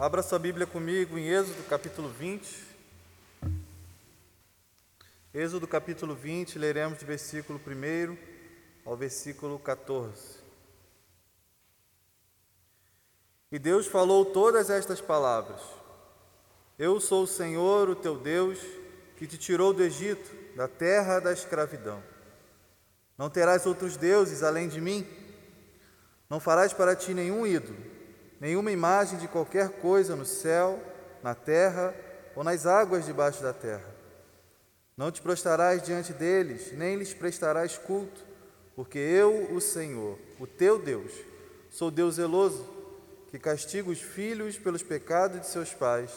Abra sua Bíblia comigo em Êxodo capítulo 20. Êxodo capítulo 20, leremos do versículo 1 ao versículo 14. E Deus falou todas estas palavras: Eu sou o Senhor, o teu Deus, que te tirou do Egito, da terra da escravidão. Não terás outros deuses além de mim. Não farás para ti nenhum ídolo nenhuma imagem de qualquer coisa no céu, na terra ou nas águas debaixo da terra. Não te prostrarás diante deles, nem lhes prestarás culto, porque eu, o Senhor, o teu Deus, sou Deus zeloso, que castiga os filhos pelos pecados de seus pais,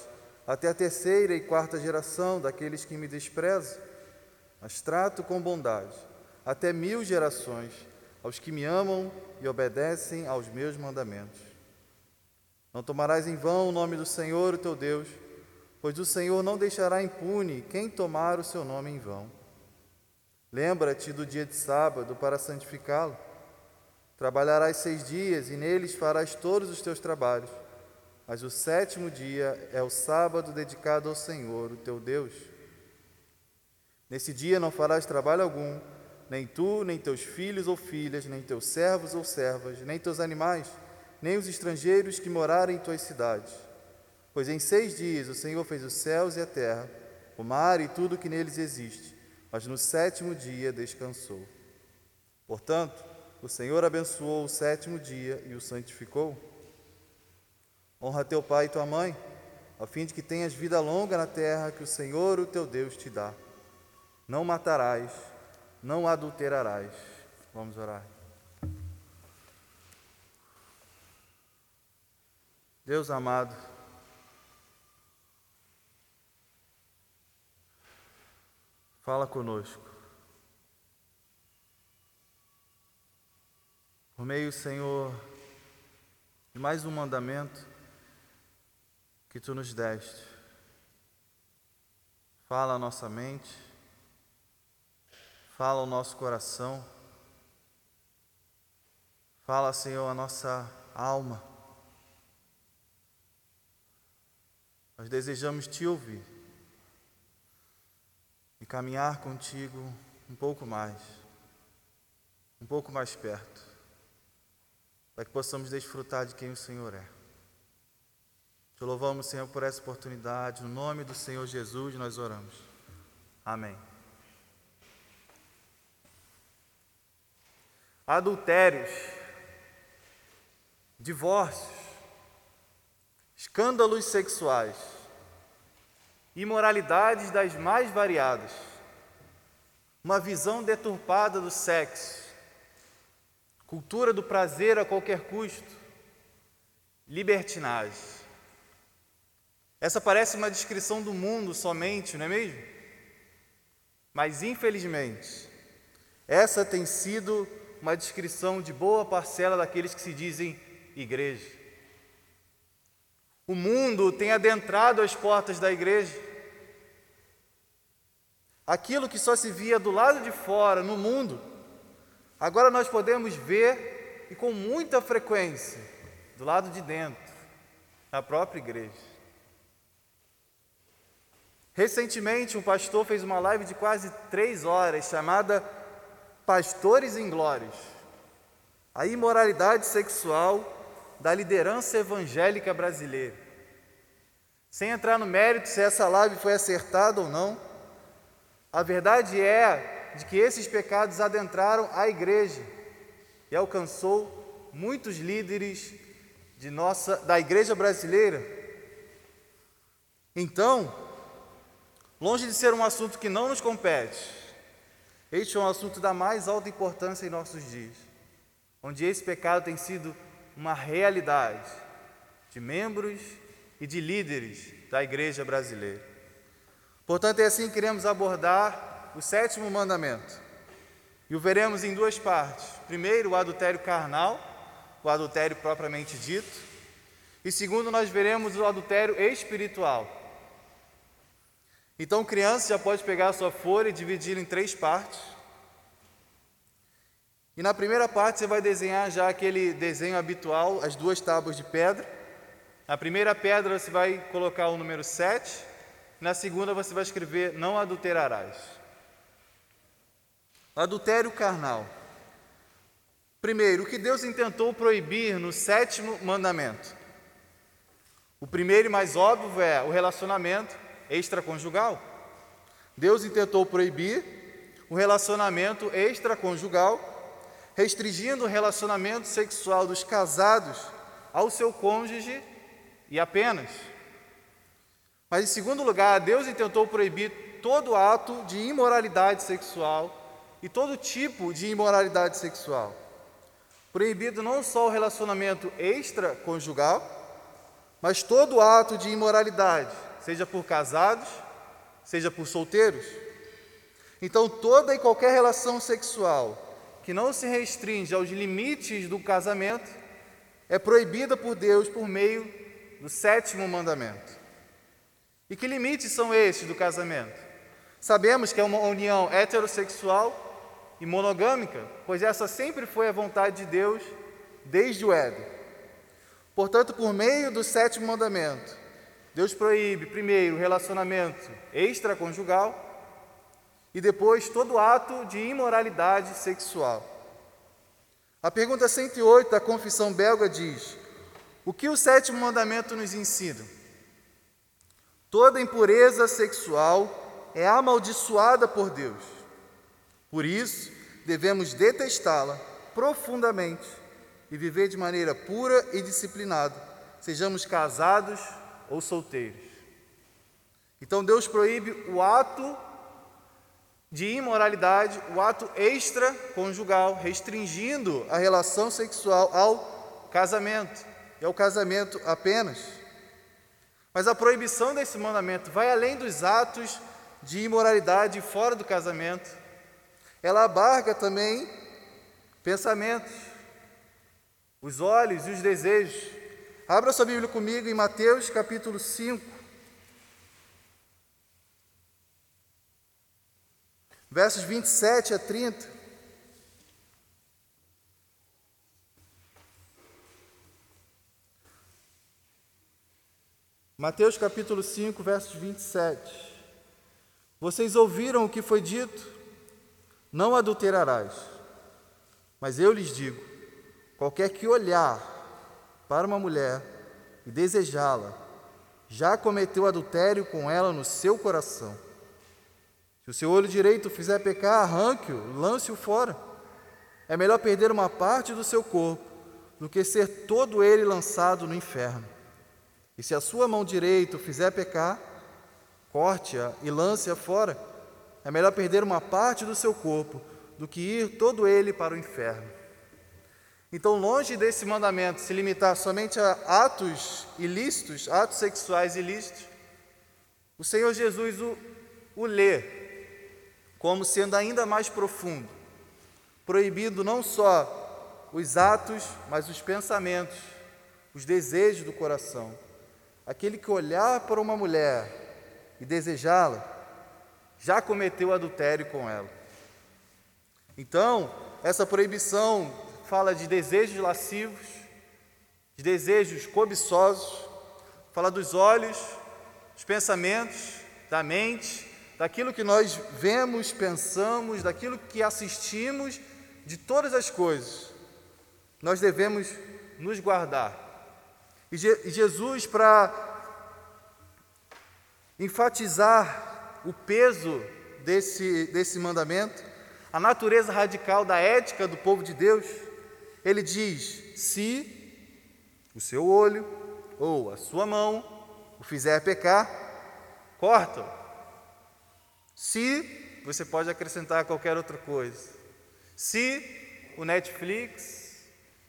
até a terceira e quarta geração daqueles que me desprezam, mas trato com bondade até mil gerações aos que me amam e obedecem aos meus mandamentos. Não tomarás em vão o nome do Senhor, o teu Deus, pois o Senhor não deixará impune quem tomar o seu nome em vão. Lembra-te do dia de sábado para santificá-lo. Trabalharás seis dias e neles farás todos os teus trabalhos, mas o sétimo dia é o sábado dedicado ao Senhor, o teu Deus. Nesse dia não farás trabalho algum, nem tu, nem teus filhos ou filhas, nem teus servos ou servas, nem teus animais nem os estrangeiros que morarem em tuas cidades. Pois em seis dias o Senhor fez os céus e a terra, o mar e tudo que neles existe, mas no sétimo dia descansou. Portanto, o Senhor abençoou o sétimo dia e o santificou. Honra teu pai e tua mãe, a fim de que tenhas vida longa na terra que o Senhor, o teu Deus, te dá. Não matarás, não adulterarás. Vamos orar. Deus amado, fala conosco. Por meio, Senhor, de mais um mandamento que tu nos deste. Fala a nossa mente, fala o nosso coração, fala, Senhor, a nossa alma. Nós desejamos te ouvir e caminhar contigo um pouco mais, um pouco mais perto, para que possamos desfrutar de quem o Senhor é. Te louvamos, Senhor, por essa oportunidade. No nome do Senhor Jesus, nós oramos. Amém. Adultérios, divórcios, escândalos sexuais, imoralidades das mais variadas, uma visão deturpada do sexo, cultura do prazer a qualquer custo, libertinagem. Essa parece uma descrição do mundo somente, não é mesmo? Mas infelizmente, essa tem sido uma descrição de boa parcela daqueles que se dizem igreja. O mundo tem adentrado as portas da igreja. Aquilo que só se via do lado de fora, no mundo, agora nós podemos ver e com muita frequência do lado de dentro, na própria igreja. Recentemente, um pastor fez uma live de quase três horas chamada Pastores Inglórios. A imoralidade sexual da liderança evangélica brasileira. Sem entrar no mérito se essa live foi acertada ou não, a verdade é de que esses pecados adentraram a igreja e alcançou muitos líderes de nossa da igreja brasileira. Então, longe de ser um assunto que não nos compete, este é um assunto da mais alta importância em nossos dias, onde esse pecado tem sido uma realidade de membros e de líderes da igreja brasileira. Portanto, é assim que queremos abordar o sétimo mandamento. E o veremos em duas partes. Primeiro, o adultério carnal, o adultério propriamente dito. E segundo, nós veremos o adultério espiritual. Então, criança já pode pegar a sua folha e dividir em três partes. E na primeira parte você vai desenhar já aquele desenho habitual, as duas tábuas de pedra. Na primeira pedra você vai colocar o número 7, na segunda você vai escrever não adulterarás. Adultério carnal. Primeiro, o que Deus intentou proibir no sétimo mandamento? O primeiro e mais óbvio é o relacionamento extraconjugal. Deus intentou proibir o relacionamento extraconjugal, restringindo o relacionamento sexual dos casados ao seu cônjuge e apenas. Mas, em segundo lugar, Deus intentou proibir todo ato de imoralidade sexual e todo tipo de imoralidade sexual. Proibido não só o relacionamento extraconjugal, mas todo ato de imoralidade, seja por casados, seja por solteiros. Então, toda e qualquer relação sexual que não se restringe aos limites do casamento é proibida por Deus por meio do sétimo mandamento. E que limites são esses do casamento? Sabemos que é uma união heterossexual e monogâmica, pois essa sempre foi a vontade de Deus desde o Éden. Portanto, por meio do sétimo mandamento, Deus proíbe, primeiro, o relacionamento extraconjugal e depois todo ato de imoralidade sexual. A pergunta 108 da Confissão Belga diz: O que o sétimo mandamento nos ensina? Toda impureza sexual é amaldiçoada por Deus. Por isso, devemos detestá-la profundamente e viver de maneira pura e disciplinada, sejamos casados ou solteiros. Então, Deus proíbe o ato de imoralidade, o ato extraconjugal, restringindo a relação sexual ao casamento, e ao casamento apenas. Mas a proibição desse mandamento vai além dos atos de imoralidade fora do casamento. Ela abarca também pensamentos, os olhos e os desejos. Abra sua Bíblia comigo em Mateus capítulo 5. Versos 27 a 30. Mateus capítulo 5, versos 27. Vocês ouviram o que foi dito? Não adulterarás. Mas eu lhes digo: qualquer que olhar para uma mulher e desejá-la, já cometeu adultério com ela no seu coração. Se o seu olho direito fizer pecar, arranque-o, lance-o fora. É melhor perder uma parte do seu corpo do que ser todo ele lançado no inferno. E se a sua mão direita fizer pecar, corte-a e lance-a fora. É melhor perder uma parte do seu corpo do que ir todo ele para o inferno. Então, longe desse mandamento se limitar somente a atos ilícitos, atos sexuais ilícitos, o Senhor Jesus o, o lê como sendo ainda mais profundo, proibindo não só os atos, mas os pensamentos, os desejos do coração. Aquele que olhar para uma mulher e desejá-la, já cometeu adultério com ela. Então, essa proibição fala de desejos lascivos, de desejos cobiçosos, fala dos olhos, dos pensamentos, da mente, daquilo que nós vemos, pensamos, daquilo que assistimos, de todas as coisas, nós devemos nos guardar. E Jesus, para enfatizar o peso desse, desse mandamento, a natureza radical da ética do povo de Deus, ele diz: se o seu olho ou a sua mão o fizer pecar, corta-o se você pode acrescentar qualquer outra coisa. Se o Netflix,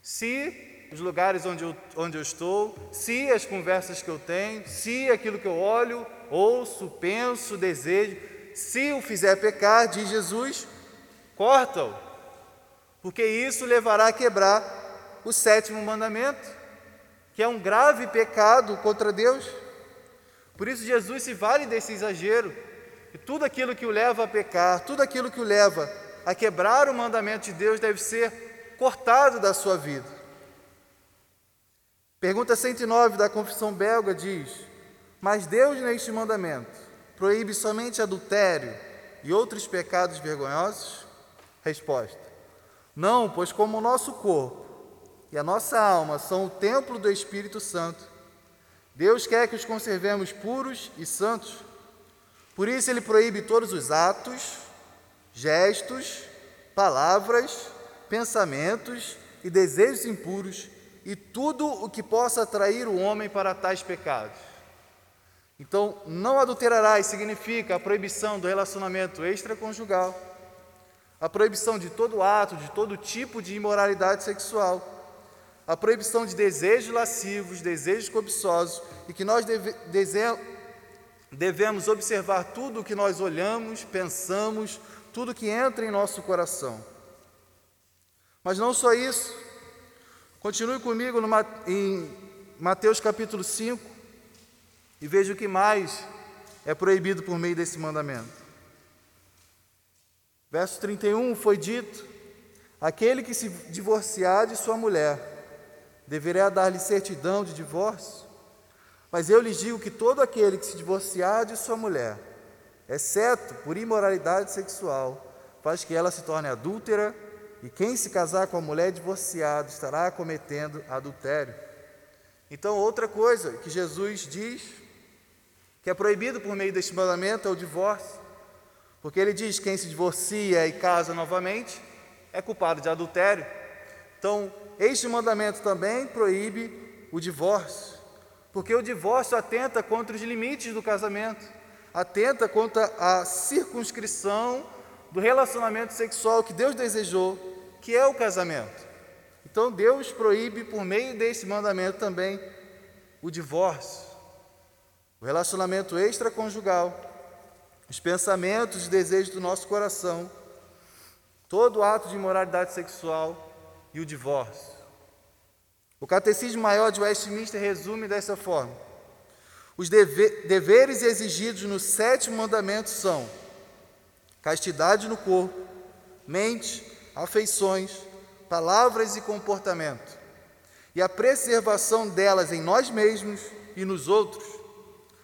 se os lugares onde eu, onde eu estou, se as conversas que eu tenho, se aquilo que eu olho, ouço, penso, desejo, se o fizer pecar, diz Jesus, corta-o, porque isso levará a quebrar o sétimo mandamento, que é um grave pecado contra Deus. Por isso, Jesus se vale desse exagero e tudo aquilo que o leva a pecar, tudo aquilo que o leva a quebrar o mandamento de Deus deve ser cortado da sua vida. Pergunta 109 da Confissão Belga diz: Mas Deus, neste mandamento, proíbe somente adultério e outros pecados vergonhosos? Resposta: Não, pois como o nosso corpo e a nossa alma são o templo do Espírito Santo, Deus quer que os conservemos puros e santos. Por isso, Ele proíbe todos os atos, gestos, palavras, pensamentos e desejos impuros e tudo o que possa atrair o homem para tais pecados. Então, não adulterarás significa a proibição do relacionamento extraconjugal, a proibição de todo ato, de todo tipo de imoralidade sexual, a proibição de desejos lascivos, desejos cobiçosos, e que nós deve, devemos observar tudo o que nós olhamos, pensamos, tudo que entra em nosso coração. Mas não só isso. Continue comigo no, em Mateus capítulo 5 e veja o que mais é proibido por meio desse mandamento. Verso 31 foi dito: Aquele que se divorciar de sua mulher deverá dar-lhe certidão de divórcio. Mas eu lhes digo que todo aquele que se divorciar de sua mulher, exceto por imoralidade sexual, faz que ela se torne adúltera, e quem se casar com a mulher divorciada estará cometendo adultério. Então, outra coisa que Jesus diz, que é proibido por meio deste mandamento, é o divórcio. Porque ele diz que quem se divorcia e casa novamente é culpado de adultério. Então, este mandamento também proíbe o divórcio, porque o divórcio atenta contra os limites do casamento, atenta contra a circunscrição do relacionamento sexual que Deus desejou, que é o casamento. Então Deus proíbe por meio desse mandamento também o divórcio, o relacionamento extraconjugal, os pensamentos e desejos do nosso coração, todo ato de imoralidade sexual e o divórcio. O Catecismo Maior de Westminster resume dessa forma: os deve deveres exigidos no sétimo mandamento são castidade no corpo, mente, afeições, palavras e comportamento, e a preservação delas em nós mesmos e nos outros,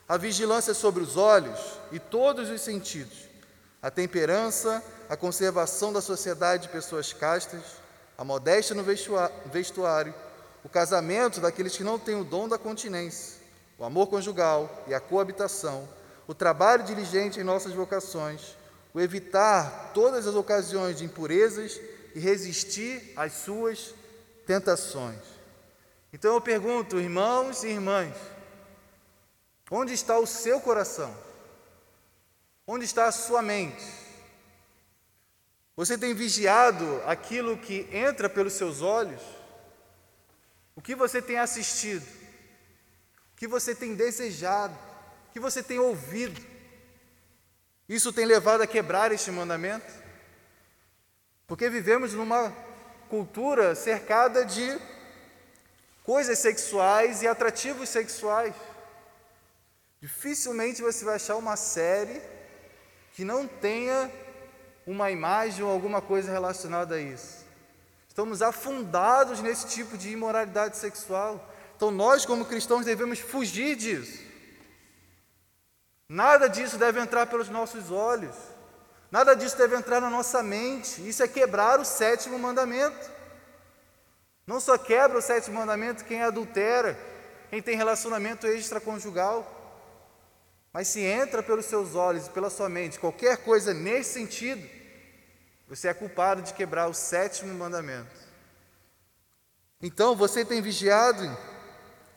a vigilância sobre os olhos e todos os sentidos, a temperança, a conservação da sociedade de pessoas castas, a modéstia no vestuário, o casamento daqueles que não têm o dom da continência, o amor conjugal e a coabitação, o trabalho diligente em nossas vocações, o evitar todas as ocasiões de impurezas e resistir às suas tentações. Então eu pergunto, irmãos e irmãs, onde está o seu coração? Onde está a sua mente? Você tem vigiado aquilo que entra pelos seus olhos? O que você tem assistido? O que você tem desejado? O que você tem ouvido? Isso tem levado a quebrar este mandamento? Porque vivemos numa cultura cercada de coisas sexuais e atrativos sexuais. Dificilmente você vai achar uma série que não tenha uma imagem ou alguma coisa relacionada a isso. Estamos afundados nesse tipo de imoralidade sexual. Então nós, como cristãos, devemos fugir disso. Nada disso deve entrar pelos nossos olhos. Nada disso deve entrar na nossa mente. Isso é quebrar o sétimo mandamento. Não só quebra o sétimo mandamento quem adultera, quem tem relacionamento extraconjugal, mas se entra pelos seus olhos e pela sua mente qualquer coisa nesse sentido, você é culpado de quebrar o sétimo mandamento. Então, você tem vigiado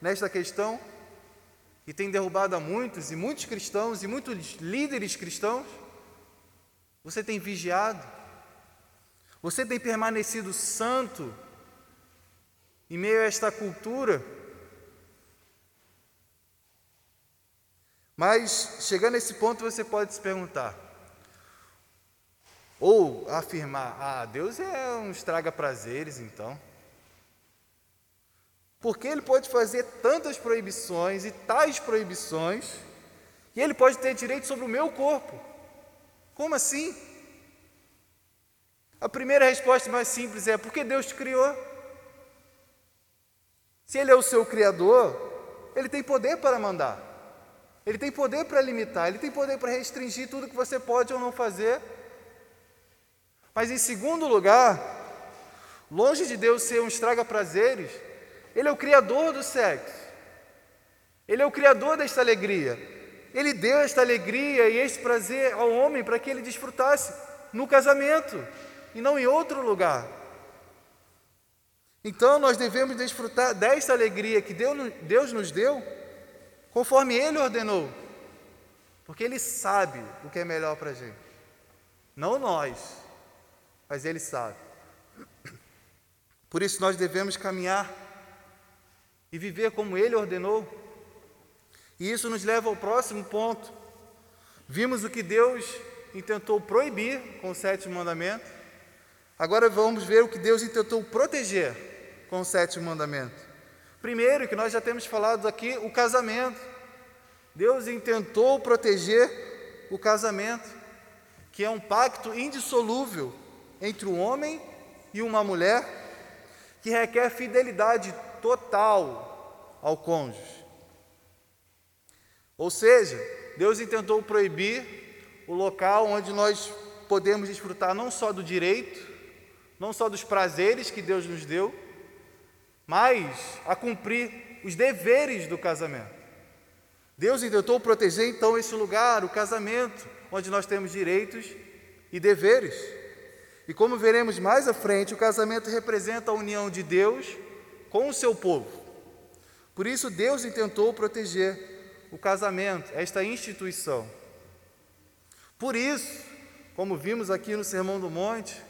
nesta questão e tem derrubado a muitos e muitos cristãos e muitos líderes cristãos? Você tem vigiado? Você tem permanecido santo em meio a esta cultura? Mas, chegando a esse ponto, você pode se perguntar: ou afirmar, ah, Deus é um estraga-prazeres, então. Porque Ele pode fazer tantas proibições e tais proibições, e Ele pode ter direito sobre o meu corpo. Como assim? A primeira resposta mais simples é: porque Deus te criou. Se Ele é o seu Criador, Ele tem poder para mandar, Ele tem poder para limitar, Ele tem poder para restringir tudo que você pode ou não fazer. Mas em segundo lugar, longe de Deus ser um estraga-prazeres, Ele é o Criador do sexo, Ele é o Criador desta alegria. Ele deu esta alegria e este prazer ao homem para que ele desfrutasse no casamento e não em outro lugar. Então nós devemos desfrutar desta alegria que Deus nos deu, conforme Ele ordenou, porque Ele sabe o que é melhor para a gente, não nós, mas Ele sabe. Por isso nós devemos caminhar e viver como Ele ordenou. E isso nos leva ao próximo ponto. Vimos o que Deus intentou proibir com o sétimo mandamento. Agora vamos ver o que Deus intentou proteger com o sétimo mandamento. Primeiro, que nós já temos falado aqui, o casamento. Deus intentou proteger o casamento, que é um pacto indissolúvel entre o homem e uma mulher, que requer fidelidade total ao cônjuge. Ou seja, Deus intentou proibir o local onde nós podemos desfrutar não só do direito, não só dos prazeres que Deus nos deu, mas a cumprir os deveres do casamento. Deus intentou proteger então esse lugar, o casamento, onde nós temos direitos e deveres. E como veremos mais à frente, o casamento representa a união de Deus com o seu povo. Por isso, Deus intentou proteger o casamento, esta instituição. Por isso, como vimos aqui no Sermão do Monte,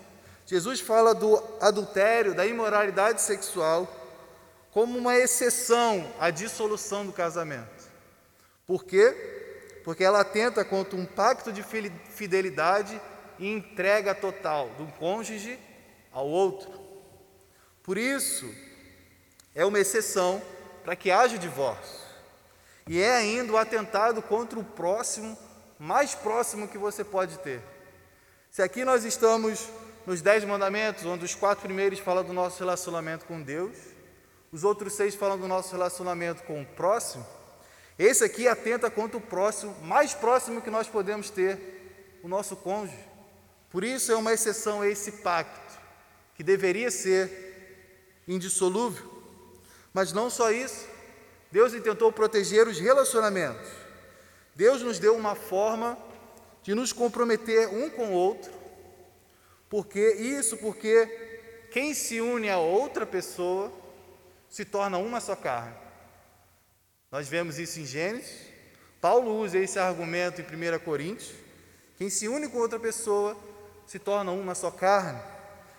Jesus fala do adultério, da imoralidade sexual, como uma exceção à dissolução do casamento. Por quê? Porque ela atenta contra um pacto de fidelidade e entrega total do cônjuge ao outro. Por isso, é uma exceção para que haja divórcio. E é ainda o atentado contra o próximo, mais próximo que você pode ter. Se aqui nós estamos nos Dez Mandamentos, onde os quatro primeiros falam do nosso relacionamento com Deus, os outros seis falam do nosso relacionamento com o próximo, esse aqui atenta contra o próximo, mais próximo que nós podemos ter, o nosso cônjuge. Por isso é uma exceção a esse pacto, que deveria ser indissolúvel. Mas não só isso, Deus intentou proteger os relacionamentos. Deus nos deu uma forma de nos comprometer um com o outro. Porque isso porque quem se une a outra pessoa se torna uma só carne. Nós vemos isso em Gênesis. Paulo usa esse argumento em 1 Coríntios. Quem se une com outra pessoa se torna uma só carne.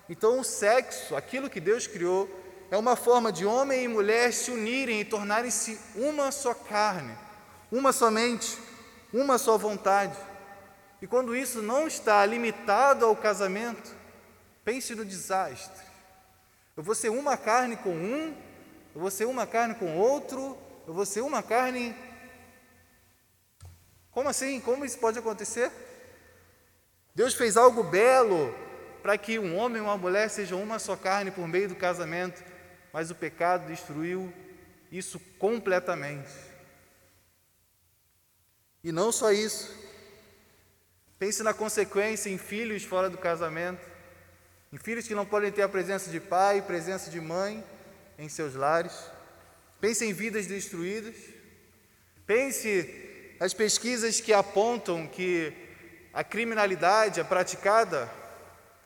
Então, o sexo, aquilo que Deus criou, é uma forma de homem e mulher se unirem e tornarem-se uma só carne, uma somente, uma só vontade. E quando isso não está limitado ao casamento, pense no desastre. Eu vou ser uma carne com um, eu vou ser uma carne com outro, eu vou ser uma carne. Como assim? Como isso pode acontecer? Deus fez algo belo para que um homem e uma mulher sejam uma só carne por meio do casamento mas o pecado destruiu isso completamente. E não só isso. Pense na consequência em filhos fora do casamento, em filhos que não podem ter a presença de pai, presença de mãe em seus lares. Pense em vidas destruídas. Pense as pesquisas que apontam que a criminalidade é praticada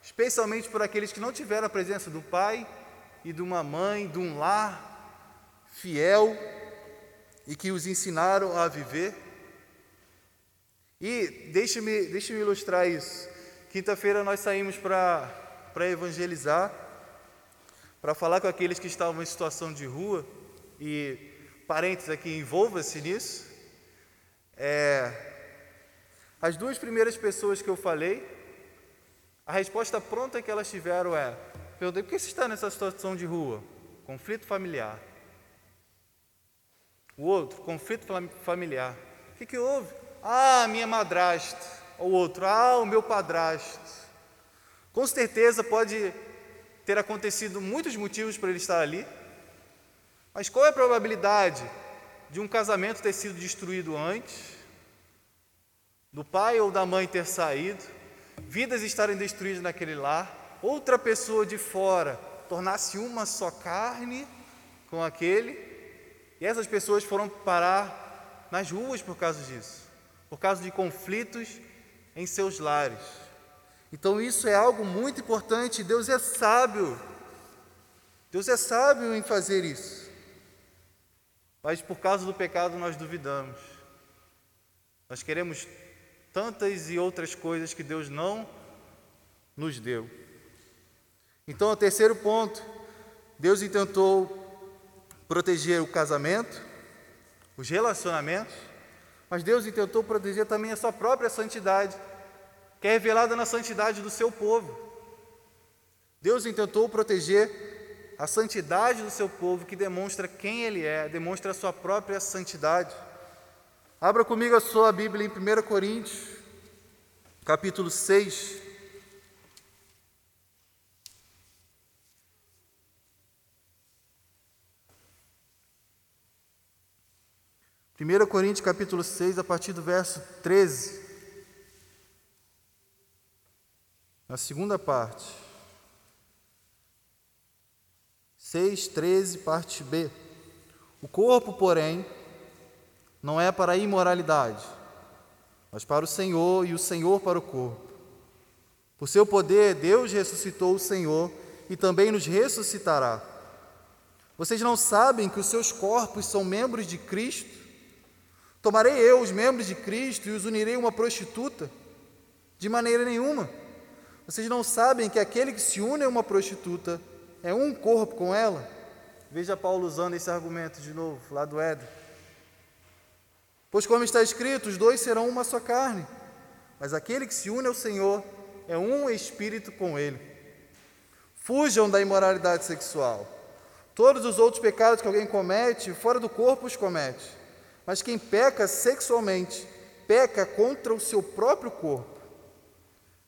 especialmente por aqueles que não tiveram a presença do pai e de uma mãe, de um lar fiel e que os ensinaram a viver. E deixe-me deixe ilustrar isso. Quinta-feira nós saímos para evangelizar, para falar com aqueles que estavam em situação de rua, e parentes aqui, envolva-se nisso. É, as duas primeiras pessoas que eu falei, a resposta pronta que elas tiveram é: Perguntei, por que você está nessa situação de rua? Conflito familiar. O outro, conflito familiar. O que, que houve? Ah, minha madrasta. O outro, ah, o meu padrasto. Com certeza pode ter acontecido muitos motivos para ele estar ali, Mas qual é a probabilidade de um casamento ter sido destruído antes, do pai ou da mãe ter saído, vidas estarem destruídas naquele lar, outra pessoa de fora tornar-se uma só carne com aquele, e essas pessoas foram parar nas ruas por causa disso, por causa de conflitos em seus lares. Então isso é algo muito importante, Deus é sábio. Deus é sábio em fazer isso. Mas por causa do pecado nós duvidamos. Nós queremos tantas e outras coisas que Deus não nos deu. Então, o terceiro ponto, Deus intentou proteger o casamento, os relacionamentos, mas Deus intentou proteger também a sua própria santidade, que é revelada na santidade do seu povo. Deus intentou proteger a santidade do seu povo, que demonstra quem ele é, demonstra a sua própria santidade. Abra comigo a sua Bíblia em 1 Coríntios, capítulo 6. 1 Coríntios capítulo 6, a partir do verso 13. Na segunda parte. 6, 13, parte B. O corpo, porém, não é para a imoralidade, mas para o Senhor e o Senhor para o corpo. Por seu poder, Deus ressuscitou o Senhor e também nos ressuscitará. Vocês não sabem que os seus corpos são membros de Cristo? Tomarei eu os membros de Cristo e os unirei a uma prostituta? De maneira nenhuma. Vocês não sabem que aquele que se une a uma prostituta é um corpo com ela? Veja Paulo usando esse argumento de novo, lá do Éden. Pois, como está escrito, os dois serão uma só carne, mas aquele que se une ao Senhor é um espírito com ele. Fujam da imoralidade sexual. Todos os outros pecados que alguém comete, fora do corpo os comete. Mas quem peca sexualmente, peca contra o seu próprio corpo.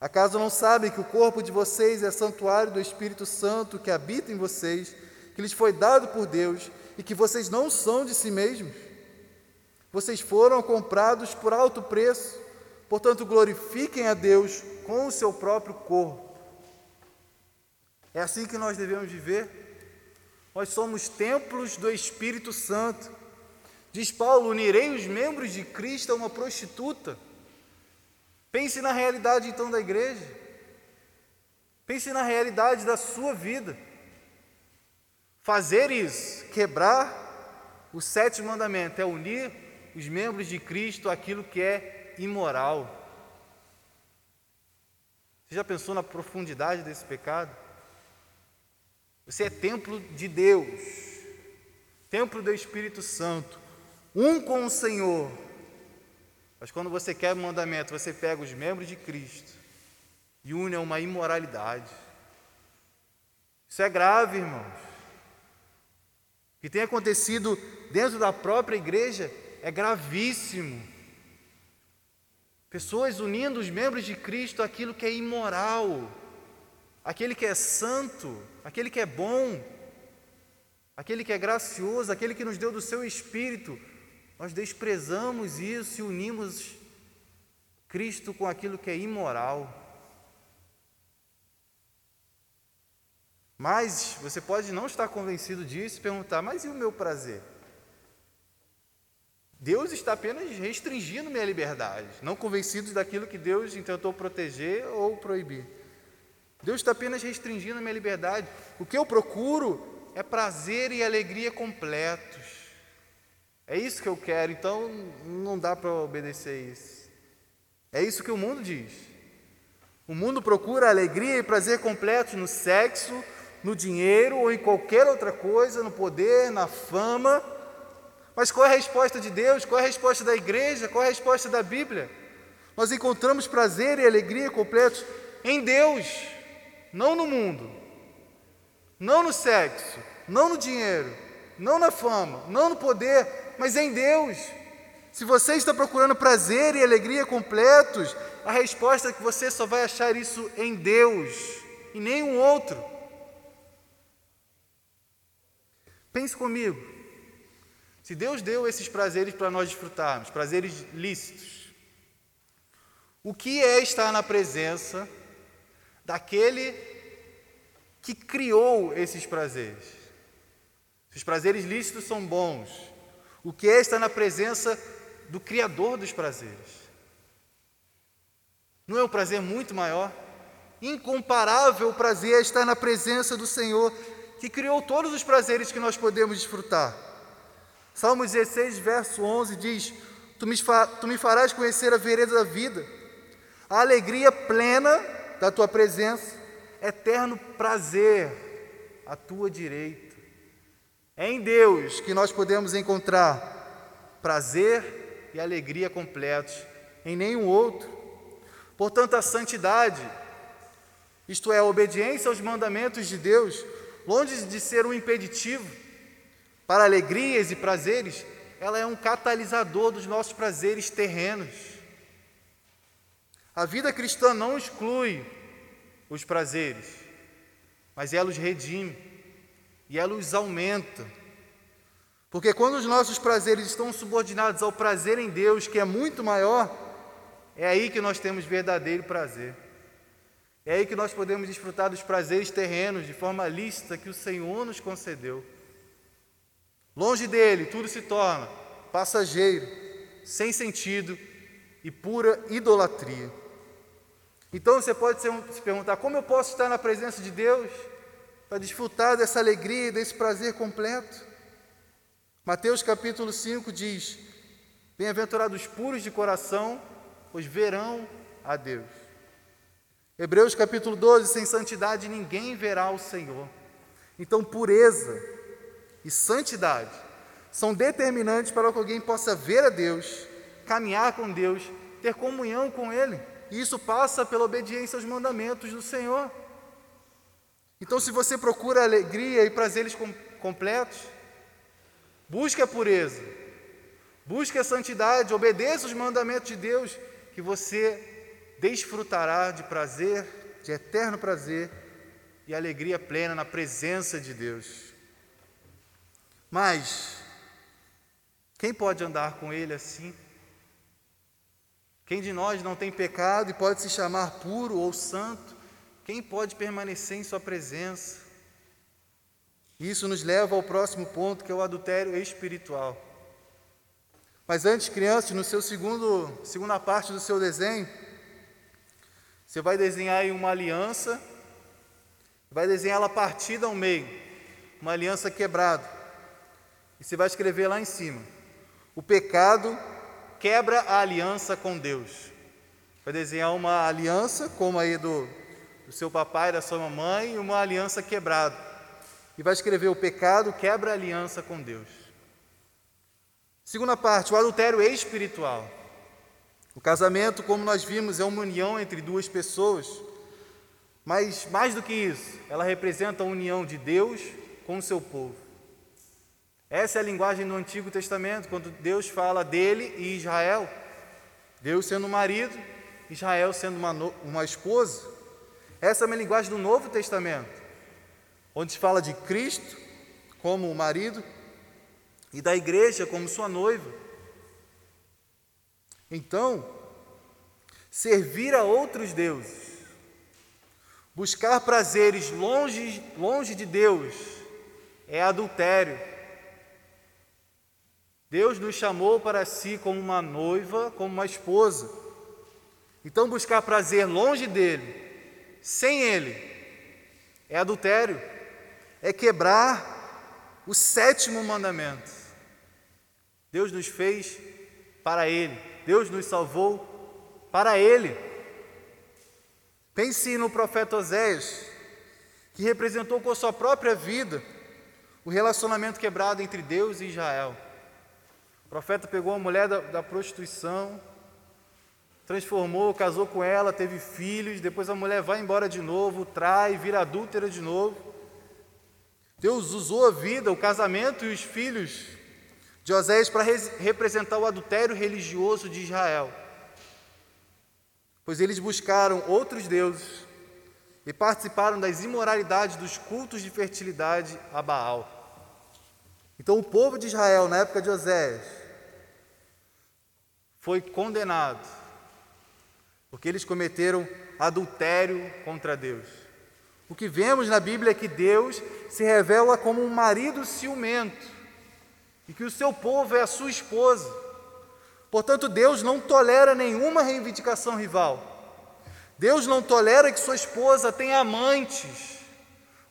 Acaso não sabem que o corpo de vocês é santuário do Espírito Santo que habita em vocês, que lhes foi dado por Deus e que vocês não são de si mesmos? Vocês foram comprados por alto preço, portanto, glorifiquem a Deus com o seu próprio corpo. É assim que nós devemos viver. Nós somos templos do Espírito Santo. Diz Paulo: unirei os membros de Cristo a uma prostituta. Pense na realidade então da igreja. Pense na realidade da sua vida. Fazer isso, quebrar o sétimo mandamento, é unir os membros de Cristo àquilo que é imoral. Você já pensou na profundidade desse pecado? Você é templo de Deus, templo do Espírito Santo um com o Senhor. Mas quando você quer o mandamento, você pega os membros de Cristo e une a uma imoralidade. Isso é grave, irmãos. O que tem acontecido dentro da própria igreja é gravíssimo. Pessoas unindo os membros de Cristo àquilo que é imoral, aquele que é santo, aquele que é bom, aquele que é gracioso, aquele que nos deu do seu espírito nós desprezamos isso e unimos Cristo com aquilo que é imoral. Mas você pode não estar convencido disso e perguntar: mas e o meu prazer? Deus está apenas restringindo minha liberdade, não convencido daquilo que Deus tentou proteger ou proibir. Deus está apenas restringindo a minha liberdade. O que eu procuro é prazer e alegria completos. É isso que eu quero, então não dá para obedecer isso. É isso que o mundo diz. O mundo procura alegria e prazer completos no sexo, no dinheiro ou em qualquer outra coisa, no poder, na fama. Mas qual é a resposta de Deus? Qual é a resposta da igreja? Qual é a resposta da Bíblia? Nós encontramos prazer e alegria completos em Deus, não no mundo, não no sexo, não no dinheiro, não na fama, não no poder, mas em Deus. Se você está procurando prazer e alegria completos, a resposta é que você só vai achar isso em Deus e nenhum outro. Pense comigo. Se Deus deu esses prazeres para nós desfrutarmos, prazeres lícitos, o que é estar na presença daquele que criou esses prazeres? Se os prazeres lícitos são bons, o que é estar na presença do Criador dos prazeres? Não é um prazer muito maior? Incomparável prazer é estar na presença do Senhor, que criou todos os prazeres que nós podemos desfrutar. Salmo 16, verso 11 diz: tu me, tu me farás conhecer a vereda da vida, a alegria plena da tua presença, eterno prazer à tua direita. É em Deus que nós podemos encontrar prazer e alegria completos, em nenhum outro. Portanto, a santidade, isto é, a obediência aos mandamentos de Deus, longe de ser um impeditivo para alegrias e prazeres, ela é um catalisador dos nossos prazeres terrenos. A vida cristã não exclui os prazeres, mas ela os redime e ela os aumenta. Porque quando os nossos prazeres estão subordinados ao prazer em Deus, que é muito maior, é aí que nós temos verdadeiro prazer. É aí que nós podemos desfrutar dos prazeres terrenos de forma lícita que o Senhor nos concedeu. Longe dele, tudo se torna passageiro, sem sentido e pura idolatria. Então você pode se perguntar: como eu posso estar na presença de Deus para desfrutar dessa alegria desse prazer completo? Mateus capítulo 5 diz: Bem-aventurados puros de coração, pois verão a Deus. Hebreus capítulo 12: Sem santidade ninguém verá o Senhor. Então, pureza e santidade são determinantes para que alguém possa ver a Deus, caminhar com Deus, ter comunhão com Ele. E isso passa pela obediência aos mandamentos do Senhor. Então, se você procura alegria e prazeres com, completos, busque a pureza, busque a santidade, obedeça os mandamentos de Deus, que você desfrutará de prazer, de eterno prazer e alegria plena na presença de Deus. Mas, quem pode andar com Ele assim? Quem de nós não tem pecado e pode se chamar puro ou santo? Quem pode permanecer em Sua presença? Isso nos leva ao próximo ponto, que é o adultério espiritual. Mas antes, crianças, no seu segundo, segunda parte do seu desenho, você vai desenhar uma aliança, vai desenhar ela partida ao meio, uma aliança quebrada. E você vai escrever lá em cima: o pecado quebra a aliança com Deus. Vai desenhar uma aliança, como aí do, do seu papai, da sua mamãe, e uma aliança quebrada. E vai escrever: o pecado quebra a aliança com Deus. Segunda parte, o adultério espiritual. O casamento, como nós vimos, é uma união entre duas pessoas, mas mais do que isso, ela representa a união de Deus com o seu povo. Essa é a linguagem do Antigo Testamento, quando Deus fala dele e Israel, Deus sendo marido, Israel sendo uma, uma esposa. Essa é uma linguagem do Novo Testamento, onde fala de Cristo como o marido e da igreja como sua noiva. Então, servir a outros deuses, buscar prazeres longe, longe de Deus, é adultério. Deus nos chamou para si como uma noiva, como uma esposa. Então, buscar prazer longe dele, sem ele, é adultério, é quebrar o sétimo mandamento. Deus nos fez para ele. Deus nos salvou para Ele. Pense no profeta Oséias, que representou com a sua própria vida o relacionamento quebrado entre Deus e Israel. O profeta pegou a mulher da, da prostituição, transformou, casou com ela, teve filhos, depois a mulher vai embora de novo, trai, vira adúltera de novo. Deus usou a vida, o casamento e os filhos de Oséias para representar o adultério religioso de Israel. Pois eles buscaram outros deuses e participaram das imoralidades dos cultos de fertilidade a Baal. Então, o povo de Israel, na época de Oséias, foi condenado, porque eles cometeram adultério contra Deus. O que vemos na Bíblia é que Deus se revela como um marido ciumento e que o seu povo é a sua esposa. Portanto, Deus não tolera nenhuma reivindicação rival. Deus não tolera que sua esposa tenha amantes.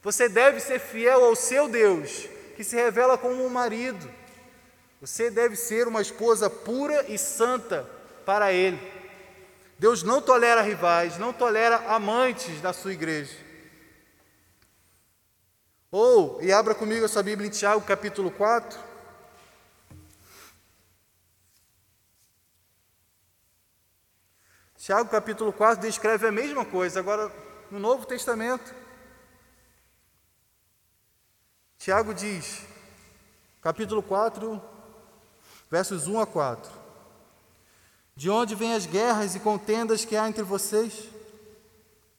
Você deve ser fiel ao seu Deus, que se revela como um marido. Você deve ser uma esposa pura e santa para Ele. Deus não tolera rivais, não tolera amantes da sua igreja. Ou, e abra comigo a sua Bíblia em Tiago, capítulo 4. Tiago, capítulo 4, descreve a mesma coisa, agora no Novo Testamento. Tiago diz, capítulo 4, versos 1 a 4: De onde vêm as guerras e contendas que há entre vocês?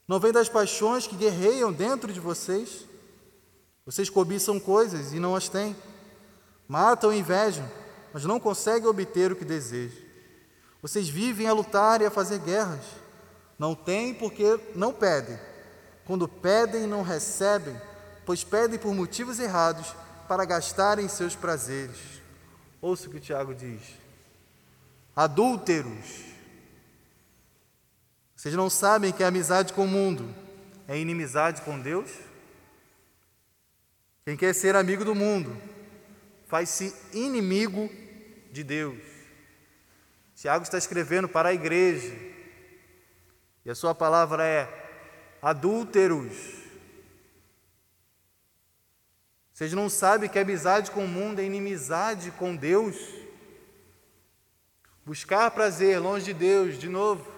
Não vem das paixões que guerreiam dentro de vocês? Vocês cobiçam coisas e não as têm. Matam e invejam, mas não conseguem obter o que desejam. Vocês vivem a lutar e a fazer guerras. Não têm porque não pedem. Quando pedem, não recebem, pois pedem por motivos errados para gastarem seus prazeres. Ouça o que o Tiago diz. Adúlteros. Vocês não sabem que a amizade com o mundo é inimizade com Deus? Quem quer ser amigo do mundo faz-se inimigo de Deus. Tiago está escrevendo para a igreja, e a sua palavra é adúlteros. Vocês não sabem que amizade com o mundo é inimizade com Deus? Buscar prazer longe de Deus, de novo,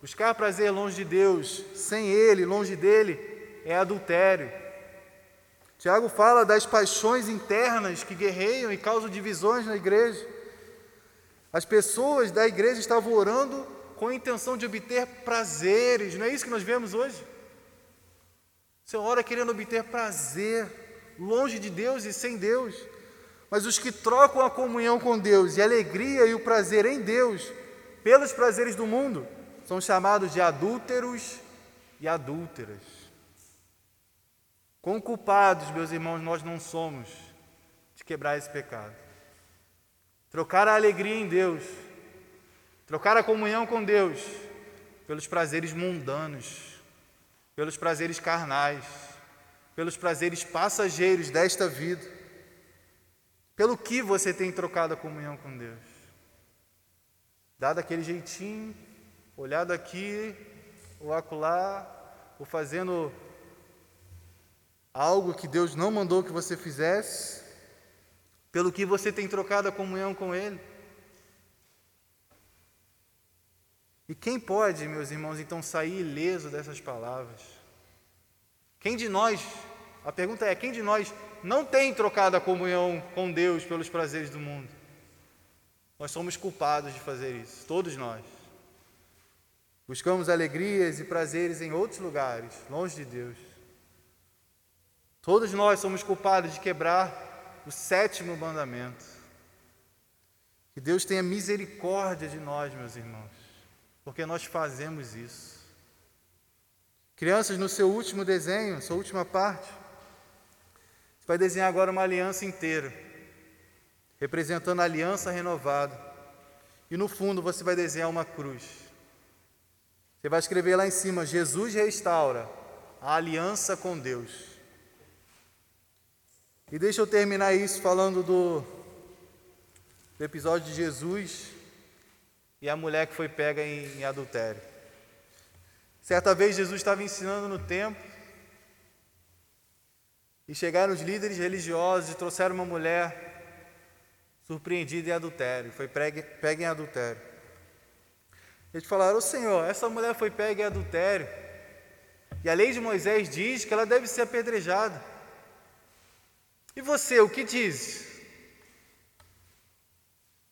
buscar prazer longe de Deus, sem Ele, longe dele, é adultério. Tiago fala das paixões internas que guerreiam e causam divisões na igreja. As pessoas da igreja estavam orando com a intenção de obter prazeres, não é isso que nós vemos hoje? Você ora querendo obter prazer, longe de Deus e sem Deus. Mas os que trocam a comunhão com Deus e a alegria e o prazer em Deus pelos prazeres do mundo são chamados de adúlteros e adúlteras. Quão culpados, meus irmãos, nós não somos de quebrar esse pecado. Trocar a alegria em Deus, trocar a comunhão com Deus pelos prazeres mundanos, pelos prazeres carnais, pelos prazeres passageiros desta vida. Pelo que você tem trocado a comunhão com Deus? Dado aquele jeitinho, olhado aqui, ou acolá, ou fazendo algo que Deus não mandou que você fizesse, pelo que você tem trocado a comunhão com Ele. E quem pode, meus irmãos, então sair ileso dessas palavras? Quem de nós, a pergunta é: quem de nós não tem trocado a comunhão com Deus pelos prazeres do mundo? Nós somos culpados de fazer isso, todos nós. Buscamos alegrias e prazeres em outros lugares, longe de Deus. Todos nós somos culpados de quebrar o sétimo mandamento. Que Deus tenha misericórdia de nós, meus irmãos, porque nós fazemos isso. Crianças, no seu último desenho, sua última parte, você vai desenhar agora uma aliança inteira, representando a aliança renovada. E no fundo você vai desenhar uma cruz. Você vai escrever lá em cima: Jesus restaura a aliança com Deus. E deixa eu terminar isso falando do, do episódio de Jesus e a mulher que foi pega em, em adultério. Certa vez Jesus estava ensinando no templo e chegaram os líderes religiosos e trouxeram uma mulher surpreendida em adultério, foi pega em adultério. Eles falaram: Ô Senhor, essa mulher foi pega em adultério, e a lei de Moisés diz que ela deve ser apedrejada. E você, o que diz?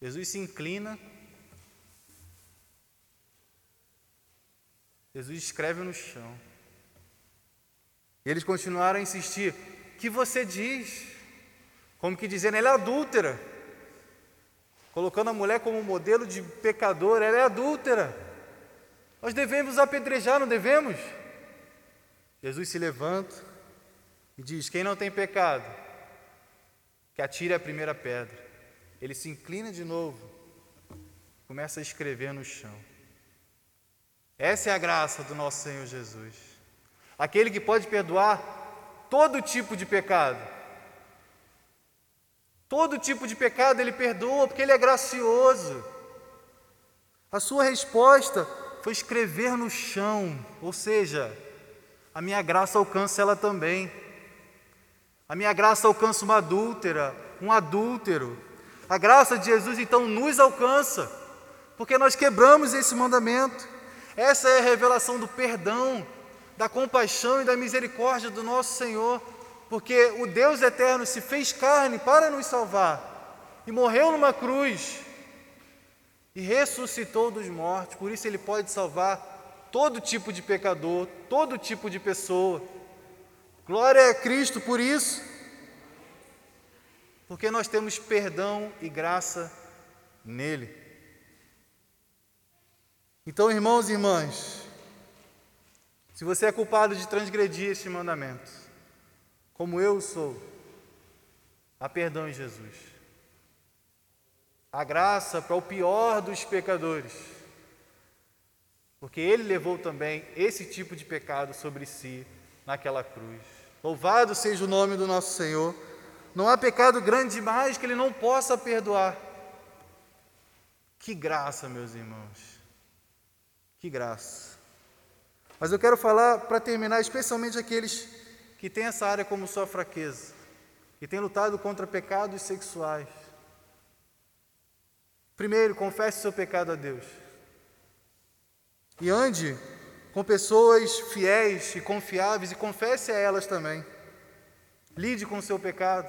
Jesus se inclina. Jesus escreve no chão. E eles continuaram a insistir: "O que você diz? Como que dizendo, ela é adúltera. Colocando a mulher como modelo de pecador, ela é adúltera. Nós devemos apedrejar, não devemos? Jesus se levanta e diz: Quem não tem pecado, que atire a primeira pedra. Ele se inclina de novo, começa a escrever no chão. Essa é a graça do nosso Senhor Jesus. Aquele que pode perdoar todo tipo de pecado. Todo tipo de pecado ele perdoa, porque ele é gracioso. A sua resposta foi escrever no chão, ou seja, a minha graça alcança ela também. A minha graça alcança uma adúltera, um adúltero. A graça de Jesus então nos alcança, porque nós quebramos esse mandamento. Essa é a revelação do perdão, da compaixão e da misericórdia do nosso Senhor, porque o Deus eterno se fez carne para nos salvar e morreu numa cruz e ressuscitou dos mortos, por isso ele pode salvar todo tipo de pecador, todo tipo de pessoa. Glória a Cristo por isso, porque nós temos perdão e graça nele. Então, irmãos e irmãs, se você é culpado de transgredir este mandamento, como eu sou, há perdão em Jesus. A graça para o pior dos pecadores, porque Ele levou também esse tipo de pecado sobre si naquela cruz. Louvado seja o nome do nosso Senhor. Não há pecado grande demais que Ele não possa perdoar. Que graça, meus irmãos. Que graça. Mas eu quero falar, para terminar, especialmente aqueles que têm essa área como sua fraqueza, que têm lutado contra pecados sexuais. Primeiro, confesse seu pecado a Deus. E ande com pessoas fiéis e confiáveis e confesse a elas também. Lide com o seu pecado,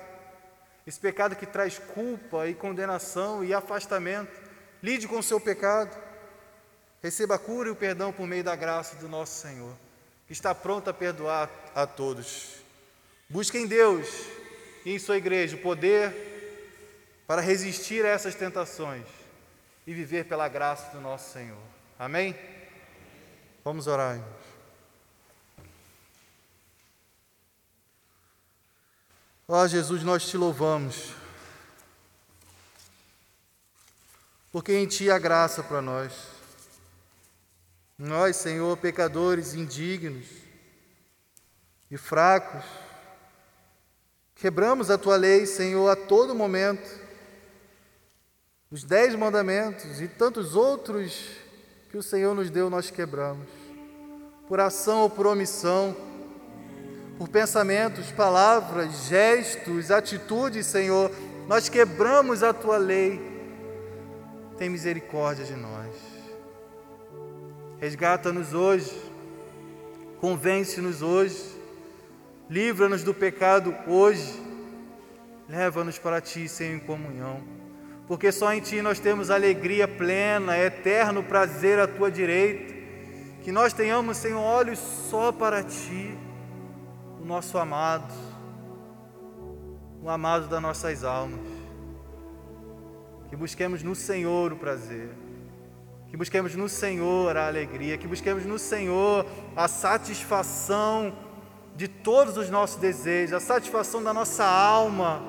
esse pecado que traz culpa e condenação e afastamento. Lide com o seu pecado. Receba a cura e o perdão por meio da graça do nosso Senhor, que está pronto a perdoar a todos. Busque em Deus e em sua igreja o poder para resistir a essas tentações e viver pela graça do nosso Senhor. Amém? Vamos orar. Ó oh, Jesus, nós te louvamos, porque em Ti há graça para nós. Nós, Senhor, pecadores indignos e fracos, quebramos a Tua lei, Senhor, a todo momento. Os dez mandamentos e tantos outros que o Senhor nos deu, nós quebramos. Por ação ou por omissão, por pensamentos, palavras, gestos, atitudes, Senhor, nós quebramos a tua lei. Tem misericórdia de nós. Resgata-nos hoje, convence-nos hoje, livra-nos do pecado hoje, leva-nos para ti, Senhor, em comunhão. Porque só em Ti nós temos alegria plena, eterno prazer à Tua direita. Que nós tenhamos, Senhor, olhos só para Ti, o nosso amado, o amado das nossas almas. Que busquemos no Senhor o prazer, que busquemos no Senhor a alegria, que busquemos no Senhor a satisfação de todos os nossos desejos, a satisfação da nossa alma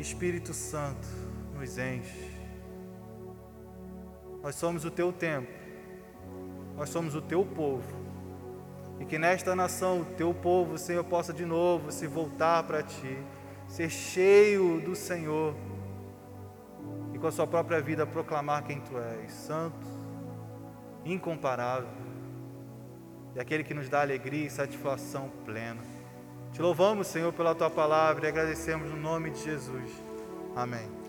Espírito Santo, nos enche. Nós somos o teu tempo, nós somos o teu povo. E que nesta nação o teu povo, Senhor, possa de novo se voltar para ti, ser cheio do Senhor e com a sua própria vida proclamar quem tu és, santo, incomparável, e aquele que nos dá alegria e satisfação plena. Te louvamos, Senhor, pela tua palavra e agradecemos no nome de Jesus. Amém.